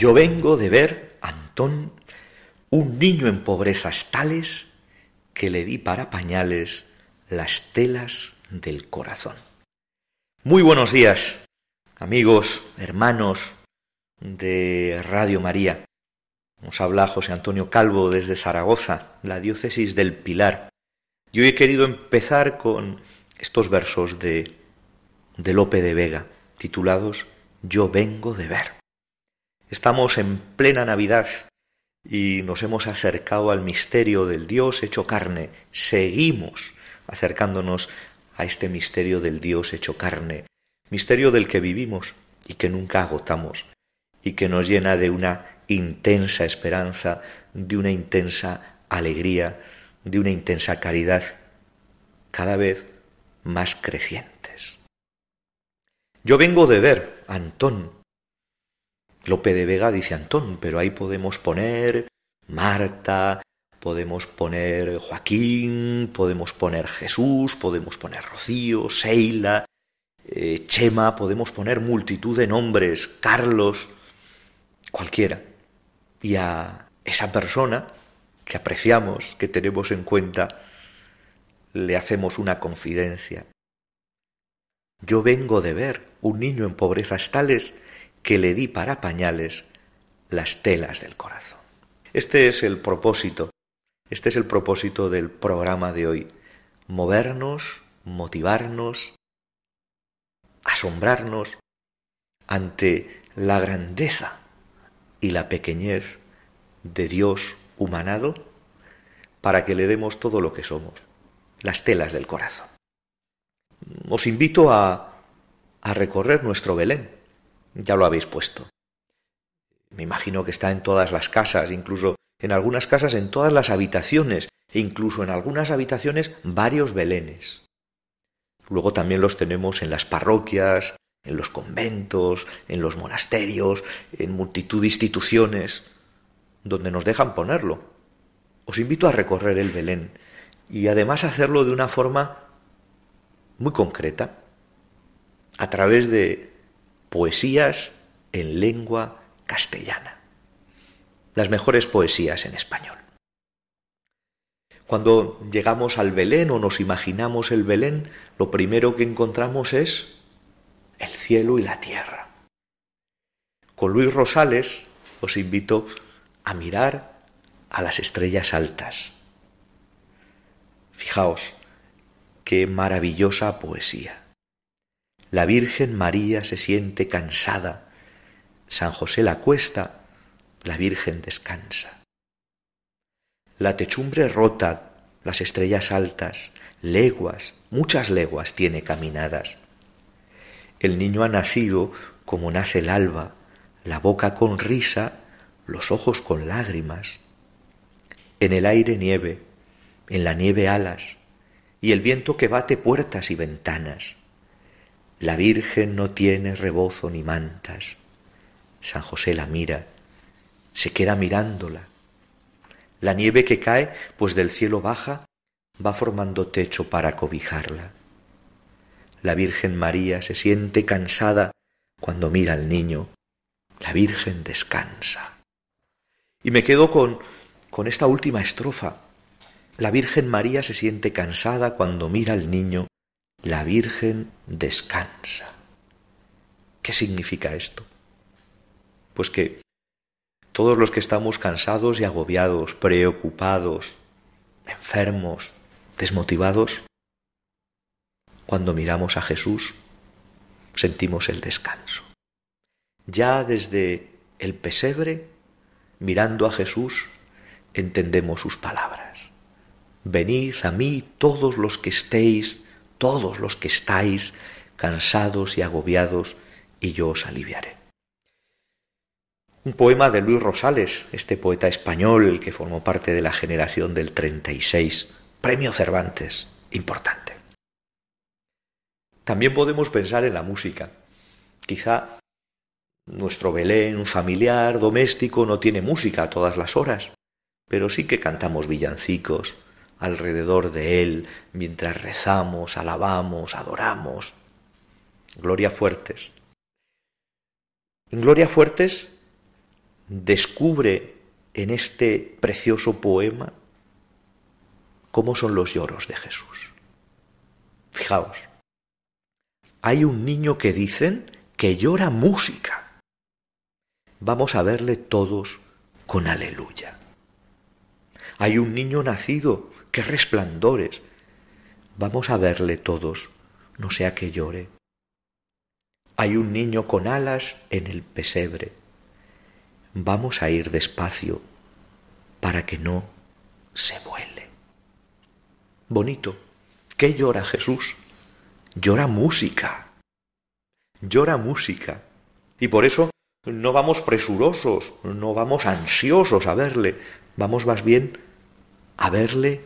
Yo vengo de ver, Antón, un niño en pobrezas tales que le di para pañales las telas del corazón. Muy buenos días, amigos, hermanos de Radio María. Nos habla José Antonio Calvo desde Zaragoza, la diócesis del Pilar. Y hoy he querido empezar con estos versos de, de Lope de Vega, titulados Yo vengo de ver. Estamos en plena Navidad y nos hemos acercado al misterio del Dios hecho carne. Seguimos acercándonos a este misterio del Dios hecho carne, misterio del que vivimos y que nunca agotamos y que nos llena de una intensa esperanza, de una intensa alegría, de una intensa caridad, cada vez más crecientes. Yo vengo de ver, Antón, Lope de Vega dice Antón, pero ahí podemos poner Marta, podemos poner Joaquín, podemos poner Jesús, podemos poner Rocío, Seila, eh, Chema, podemos poner multitud de nombres, Carlos, cualquiera. Y a esa persona que apreciamos, que tenemos en cuenta, le hacemos una confidencia. Yo vengo de ver un niño en pobrezas tales que le di para pañales las telas del corazón. Este es el propósito, este es el propósito del programa de hoy, movernos, motivarnos, asombrarnos ante la grandeza y la pequeñez de Dios humanado para que le demos todo lo que somos, las telas del corazón. Os invito a, a recorrer nuestro Belén, ya lo habéis puesto. Me imagino que está en todas las casas, incluso en algunas casas en todas las habitaciones, e incluso en algunas habitaciones varios belenes. Luego también los tenemos en las parroquias, en los conventos, en los monasterios, en multitud de instituciones, donde nos dejan ponerlo. Os invito a recorrer el Belén y además hacerlo de una forma muy concreta, a través de poesías en lengua castellana. Las mejores poesías en español. Cuando llegamos al Belén o nos imaginamos el Belén, lo primero que encontramos es el cielo y la tierra. Con Luis Rosales os invito a mirar a las estrellas altas. Fijaos, qué maravillosa poesía. La Virgen María se siente cansada. San José la cuesta, la Virgen descansa. La techumbre rota, las estrellas altas, leguas, muchas leguas tiene caminadas. El niño ha nacido como nace el alba, la boca con risa, los ojos con lágrimas. En el aire nieve, en la nieve alas, y el viento que bate puertas y ventanas. La Virgen no tiene rebozo ni mantas. San José la mira, se queda mirándola. La nieve que cae, pues del cielo baja, va formando techo para cobijarla. La Virgen María se siente cansada cuando mira al niño. La Virgen descansa. Y me quedo con, con esta última estrofa. La Virgen María se siente cansada cuando mira al niño la Virgen descansa. ¿Qué significa esto? Pues que todos los que estamos cansados y agobiados, preocupados, enfermos, desmotivados, cuando miramos a Jesús, sentimos el descanso. Ya desde el pesebre, mirando a Jesús, entendemos sus palabras. Venid a mí todos los que estéis, todos los que estáis cansados y agobiados, y yo os aliviaré. Un poema de Luis Rosales, este poeta español que formó parte de la generación del 36, Premio Cervantes, importante. También podemos pensar en la música. Quizá nuestro Belén familiar, doméstico, no tiene música a todas las horas, pero sí que cantamos villancicos alrededor de él mientras rezamos, alabamos, adoramos. Gloria Fuertes. Gloria Fuertes descubre en este precioso poema cómo son los lloros de Jesús. Fijaos, hay un niño que dicen que llora música. Vamos a verle todos con aleluya. Hay un niño nacido, que resplandores. Vamos a verle todos, no sea que llore. Hay un niño con alas en el pesebre vamos a ir despacio para que no se vuele. Bonito. ¿Qué llora Jesús? Llora música. Llora música. Y por eso no vamos presurosos, no vamos ansiosos a verle, vamos más bien a verle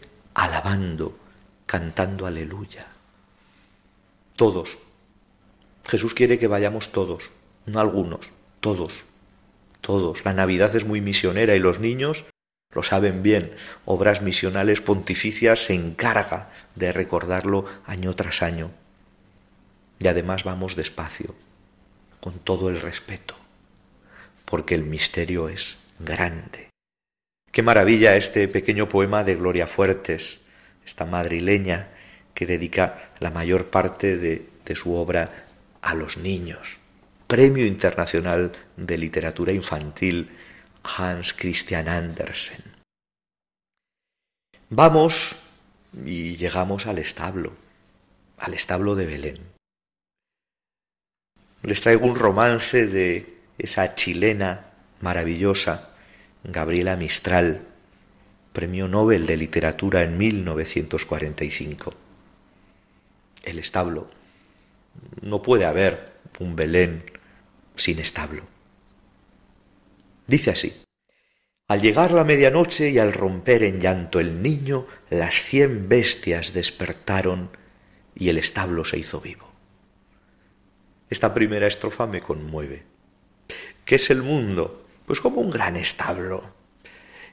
alabando, cantando aleluya. Todos. Jesús quiere que vayamos todos, no algunos, todos todos. La Navidad es muy misionera y los niños lo saben bien. Obras misionales pontificias se encarga de recordarlo año tras año. Y además vamos despacio, con todo el respeto, porque el misterio es grande. Qué maravilla este pequeño poema de Gloria Fuertes, esta madrileña que dedica la mayor parte de, de su obra a los niños. Premio Internacional de Literatura Infantil Hans Christian Andersen. Vamos y llegamos al establo, al establo de Belén. Les traigo un romance de esa chilena maravillosa, Gabriela Mistral, Premio Nobel de Literatura en 1945. El establo. No puede haber un Belén sin establo. Dice así. Al llegar la medianoche y al romper en llanto el niño, las cien bestias despertaron y el establo se hizo vivo. Esta primera estrofa me conmueve. ¿Qué es el mundo? Pues como un gran establo.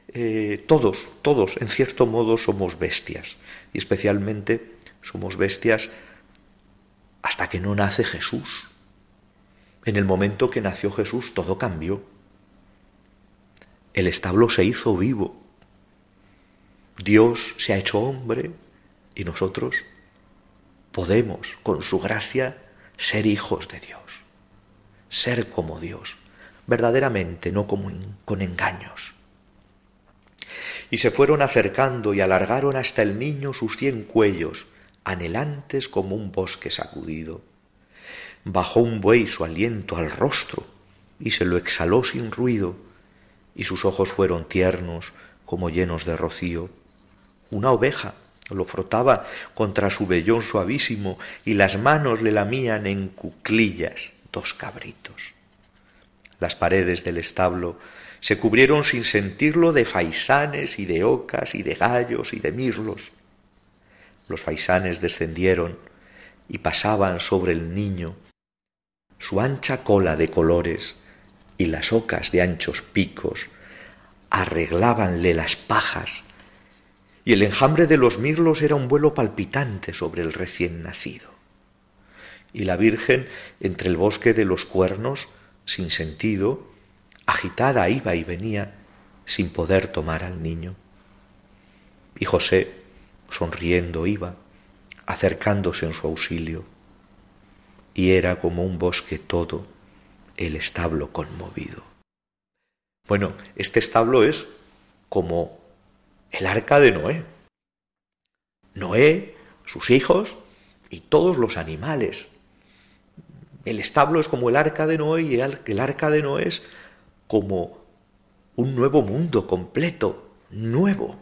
Eh, todos, todos, en cierto modo, somos bestias. Y especialmente somos bestias hasta que no nace Jesús. En el momento que nació Jesús todo cambió. El establo se hizo vivo. Dios se ha hecho hombre y nosotros podemos, con su gracia, ser hijos de Dios, ser como Dios, verdaderamente, no como con engaños. Y se fueron acercando y alargaron hasta el niño sus cien cuellos, anhelantes como un bosque sacudido bajó un buey su aliento al rostro y se lo exhaló sin ruido, y sus ojos fueron tiernos como llenos de rocío. Una oveja lo frotaba contra su vellón suavísimo y las manos le lamían en cuclillas dos cabritos. Las paredes del establo se cubrieron sin sentirlo de faisanes y de ocas y de gallos y de mirlos. Los faisanes descendieron y pasaban sobre el niño su ancha cola de colores y las ocas de anchos picos arreglábanle las pajas, y el enjambre de los mirlos era un vuelo palpitante sobre el recién nacido. Y la Virgen, entre el bosque de los cuernos, sin sentido, agitada iba y venía, sin poder tomar al niño. Y José, sonriendo, iba, acercándose en su auxilio y era como un bosque todo el establo conmovido. Bueno, este establo es como el arca de Noé. Noé, sus hijos y todos los animales. El establo es como el arca de Noé y el arca de Noé es como un nuevo mundo completo, nuevo.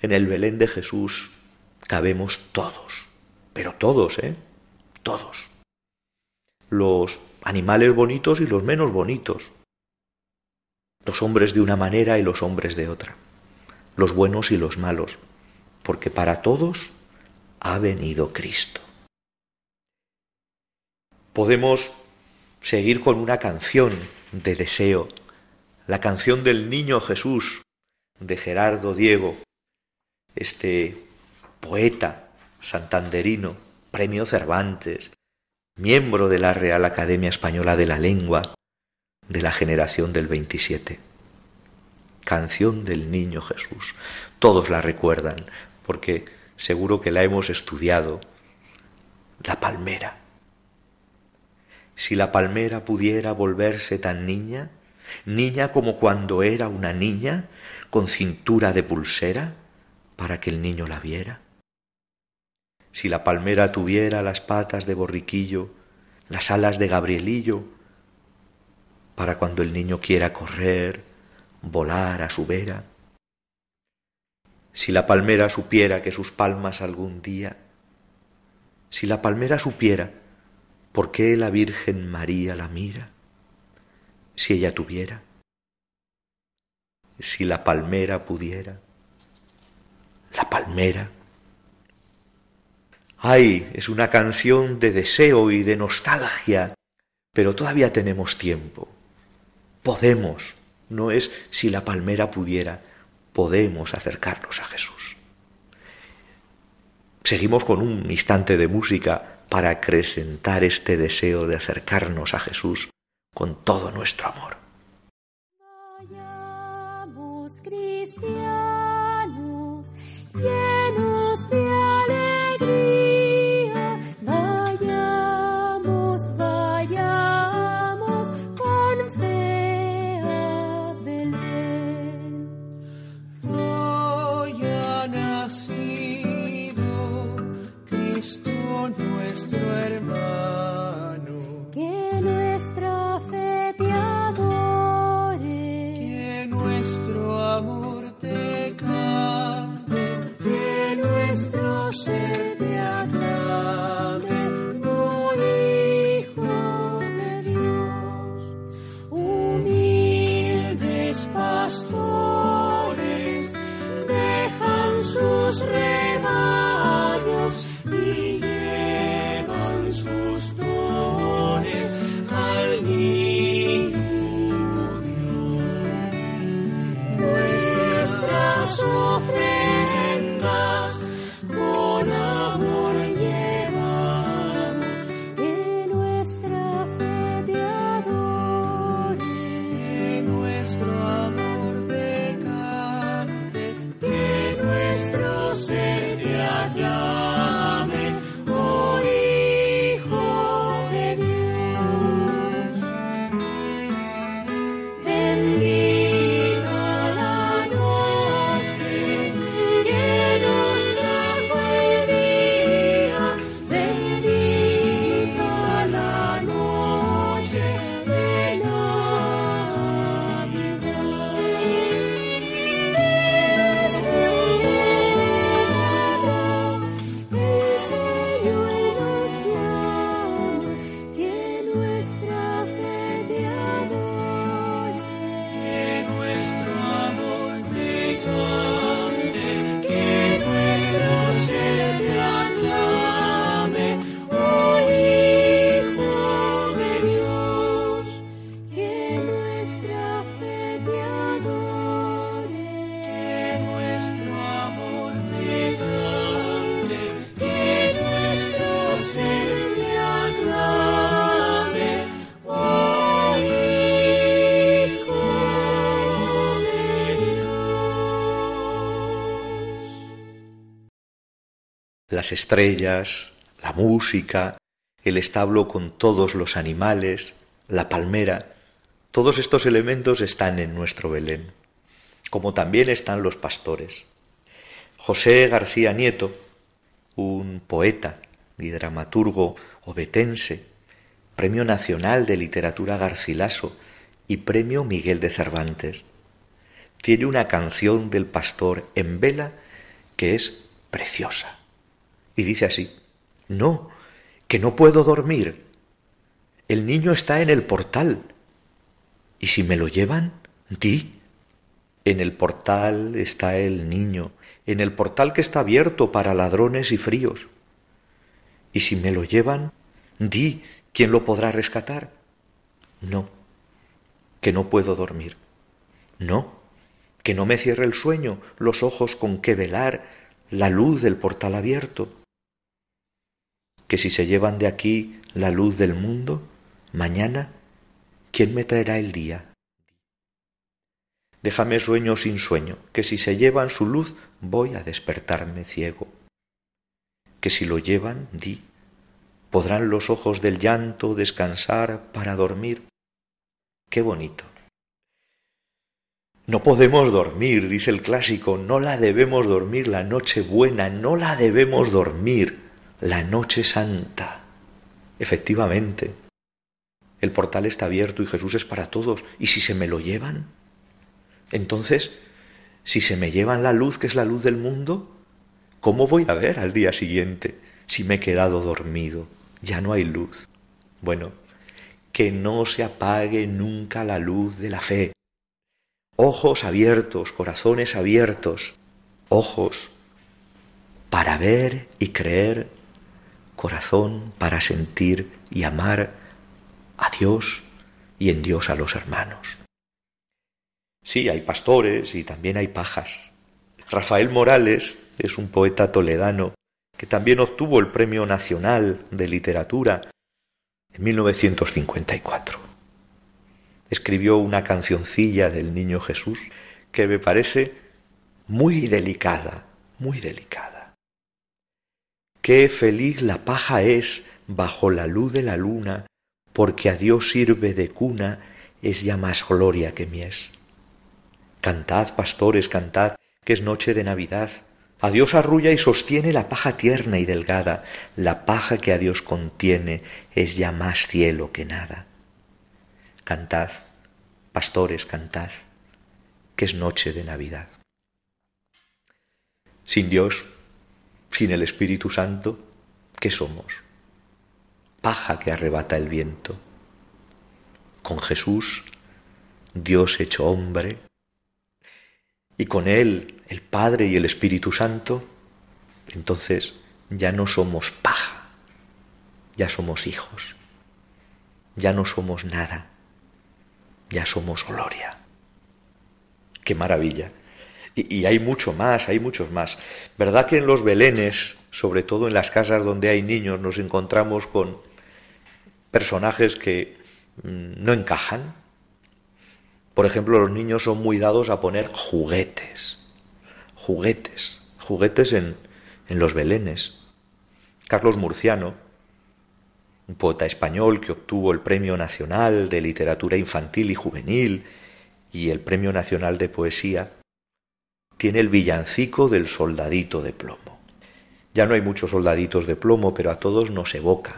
En el Belén de Jesús cabemos todos, pero todos, ¿eh? Todos. Los animales bonitos y los menos bonitos. Los hombres de una manera y los hombres de otra. Los buenos y los malos. Porque para todos ha venido Cristo. Podemos seguir con una canción de deseo, la canción del niño Jesús de Gerardo Diego, este poeta santanderino, premio Cervantes, miembro de la Real Academia Española de la Lengua de la generación del 27. Canción del Niño Jesús. Todos la recuerdan porque seguro que la hemos estudiado. La palmera. Si la palmera pudiera volverse tan niña, niña como cuando era una niña, con cintura de pulsera, para que el niño la viera. Si la palmera tuviera las patas de borriquillo, las alas de Gabrielillo, para cuando el niño quiera correr, volar a su vera. Si la palmera supiera que sus palmas algún día, si la palmera supiera por qué la Virgen María la mira, si ella tuviera, si la palmera pudiera, la palmera. Ay, es una canción de deseo y de nostalgia, pero todavía tenemos tiempo. Podemos, no es si la palmera pudiera, podemos acercarnos a Jesús. Seguimos con un instante de música para acrecentar este deseo de acercarnos a Jesús con todo nuestro amor. Las estrellas, la música, el establo con todos los animales, la palmera, todos estos elementos están en nuestro Belén, como también están los pastores. José García Nieto, un poeta y dramaturgo obetense, Premio Nacional de Literatura Garcilaso y Premio Miguel de Cervantes, tiene una canción del pastor en vela que es preciosa. Y dice así, no, que no puedo dormir. El niño está en el portal. ¿Y si me lo llevan? Di. En el portal está el niño, en el portal que está abierto para ladrones y fríos. ¿Y si me lo llevan? Di, ¿quién lo podrá rescatar? No, que no puedo dormir. No, que no me cierre el sueño, los ojos con que velar, la luz del portal abierto. Que si se llevan de aquí la luz del mundo, mañana, ¿quién me traerá el día? Déjame sueño sin sueño, que si se llevan su luz voy a despertarme ciego. Que si lo llevan, di, podrán los ojos del llanto descansar para dormir. Qué bonito. No podemos dormir, dice el clásico, no la debemos dormir la noche buena, no la debemos dormir la noche santa. Efectivamente, el portal está abierto y Jesús es para todos. ¿Y si se me lo llevan? Entonces, si se me llevan la luz, que es la luz del mundo, ¿cómo voy a ver al día siguiente si me he quedado dormido? Ya no hay luz. Bueno, que no se apague nunca la luz de la fe. Ojos abiertos, corazones abiertos, ojos para ver y creer, corazón para sentir y amar a Dios y en Dios a los hermanos. Sí, hay pastores y también hay pajas. Rafael Morales es un poeta toledano que también obtuvo el Premio Nacional de Literatura en 1954. Escribió una cancioncilla del Niño Jesús que me parece muy delicada, muy delicada. Qué feliz la paja es bajo la luz de la luna, porque a Dios sirve de cuna, es ya más gloria que mies. Cantad, pastores, cantad, que es noche de Navidad. A Dios arrulla y sostiene la paja tierna y delgada. La paja que a Dios contiene es ya más cielo que nada. Cantad, pastores, cantad, que es noche de Navidad. Sin Dios, sin el Espíritu Santo, ¿qué somos? Paja que arrebata el viento. Con Jesús, Dios hecho hombre, y con Él el Padre y el Espíritu Santo, entonces ya no somos paja, ya somos hijos, ya no somos nada, ya somos gloria. Qué maravilla. Y, hay mucho más, hay muchos más. ¿Verdad que en los belenes, sobre todo en las casas donde hay niños, nos encontramos con personajes que mm, no encajan? Por ejemplo, los niños son muy dados a poner juguetes, juguetes, juguetes en, en los belenes. Carlos Murciano, un poeta español que obtuvo el Premio Nacional de Literatura Infantil y Juvenil y el Premio Nacional de Poesía, tiene el villancico del soldadito de plomo. Ya no hay muchos soldaditos de plomo, pero a todos nos evoca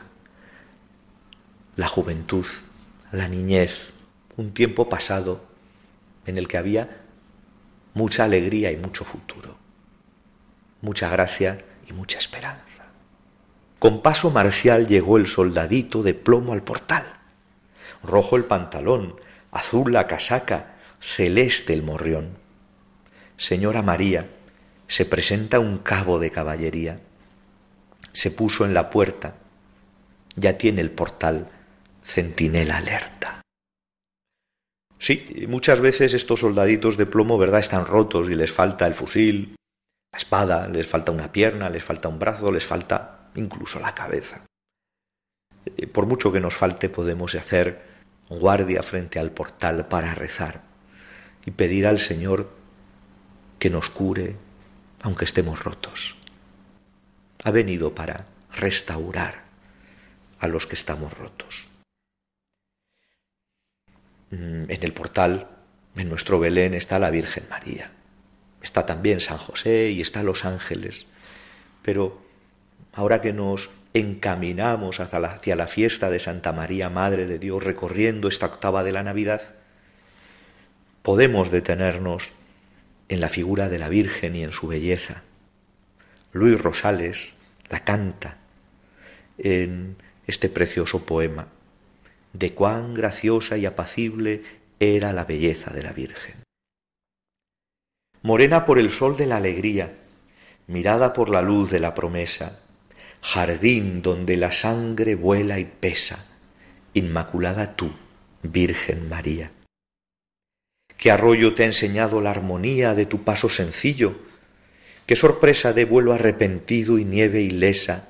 la juventud, la niñez, un tiempo pasado en el que había mucha alegría y mucho futuro, mucha gracia y mucha esperanza. Con paso marcial llegó el soldadito de plomo al portal, rojo el pantalón, azul la casaca, celeste el morrión. Señora María, se presenta un cabo de caballería, se puso en la puerta, ya tiene el portal centinela alerta. Sí, muchas veces estos soldaditos de plomo, ¿verdad?, están rotos y les falta el fusil, la espada, les falta una pierna, les falta un brazo, les falta incluso la cabeza. Eh, por mucho que nos falte, podemos hacer guardia frente al portal para rezar y pedir al Señor que nos cure aunque estemos rotos. Ha venido para restaurar a los que estamos rotos. Mm, en el portal, en nuestro Belén, está la Virgen María. está también San José y está los ángeles, pero ahora que nos encaminamos hacia la, hacia la fiesta de Santa María, Madre de Dios, recorriendo esta octava de la Navidad, podemos detenernos en la figura de la Virgen y en su belleza. Luis Rosales la canta en este precioso poema, de cuán graciosa y apacible era la belleza de la Virgen. Morena por el sol de la alegría, mirada por la luz de la promesa, jardín donde la sangre vuela y pesa, inmaculada tú, Virgen María. ¿Qué arroyo te ha enseñado la armonía de tu paso sencillo? ¿Qué sorpresa de vuelo arrepentido y nieve ilesa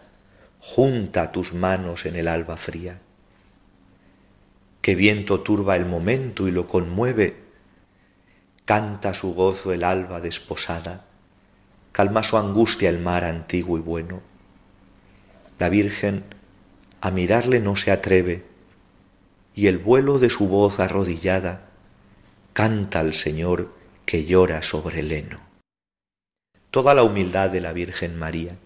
junta tus manos en el alba fría? ¿Qué viento turba el momento y lo conmueve? Canta su gozo el alba desposada, calma su angustia el mar antiguo y bueno. La Virgen a mirarle no se atreve, y el vuelo de su voz arrodillada canta al Señor que llora sobre el heno. Toda la humildad de la Virgen María,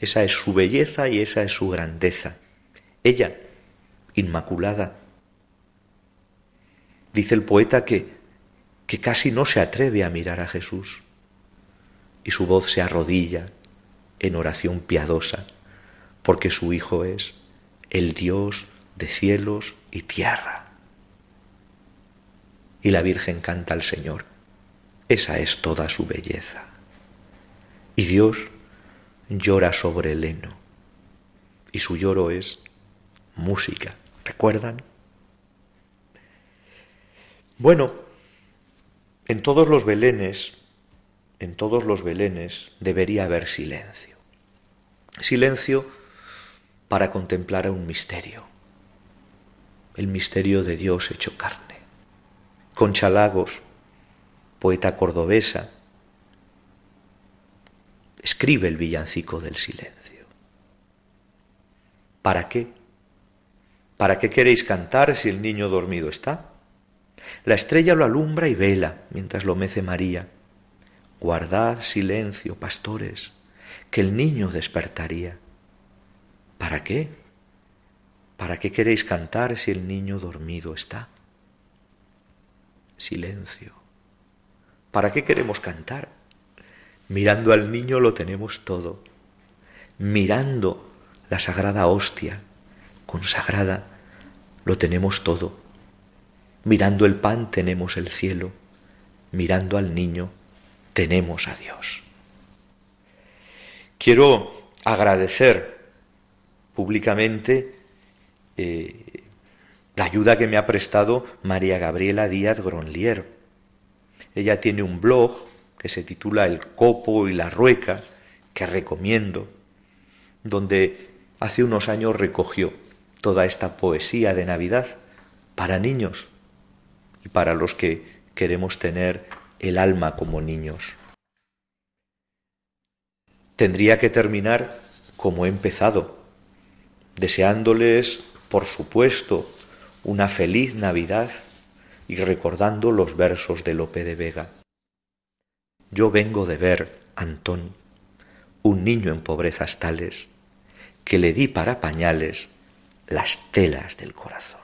esa es su belleza y esa es su grandeza. Ella, inmaculada, dice el poeta que, que casi no se atreve a mirar a Jesús y su voz se arrodilla en oración piadosa, porque su Hijo es el Dios de cielos y tierra y la Virgen canta al Señor. Esa es toda su belleza. Y Dios llora sobre el heno. Y su lloro es música. ¿Recuerdan? Bueno, en todos los belenes, en todos los belenes debería haber silencio. Silencio para contemplar un misterio, el misterio de Dios hecho carne. Concha Lagos, poeta cordobesa, escribe el villancico del silencio. ¿Para qué? ¿Para qué queréis cantar si el niño dormido está? La estrella lo alumbra y vela mientras lo mece María. Guardad silencio, pastores, que el niño despertaría. ¿Para qué? ¿Para qué queréis cantar si el niño dormido está? Silencio. ¿Para qué queremos cantar? Mirando al niño lo tenemos todo. Mirando la sagrada hostia consagrada lo tenemos todo. Mirando el pan tenemos el cielo. Mirando al niño tenemos a Dios. Quiero agradecer públicamente eh, la ayuda que me ha prestado María Gabriela Díaz Gronlier. Ella tiene un blog que se titula El copo y la rueca, que recomiendo, donde hace unos años recogió toda esta poesía de Navidad para niños y para los que queremos tener el alma como niños. Tendría que terminar como he empezado, deseándoles, por supuesto, una feliz Navidad y recordando los versos de Lope de Vega. Yo vengo de ver, Antón, un niño en pobrezas tales, que le di para pañales las telas del corazón.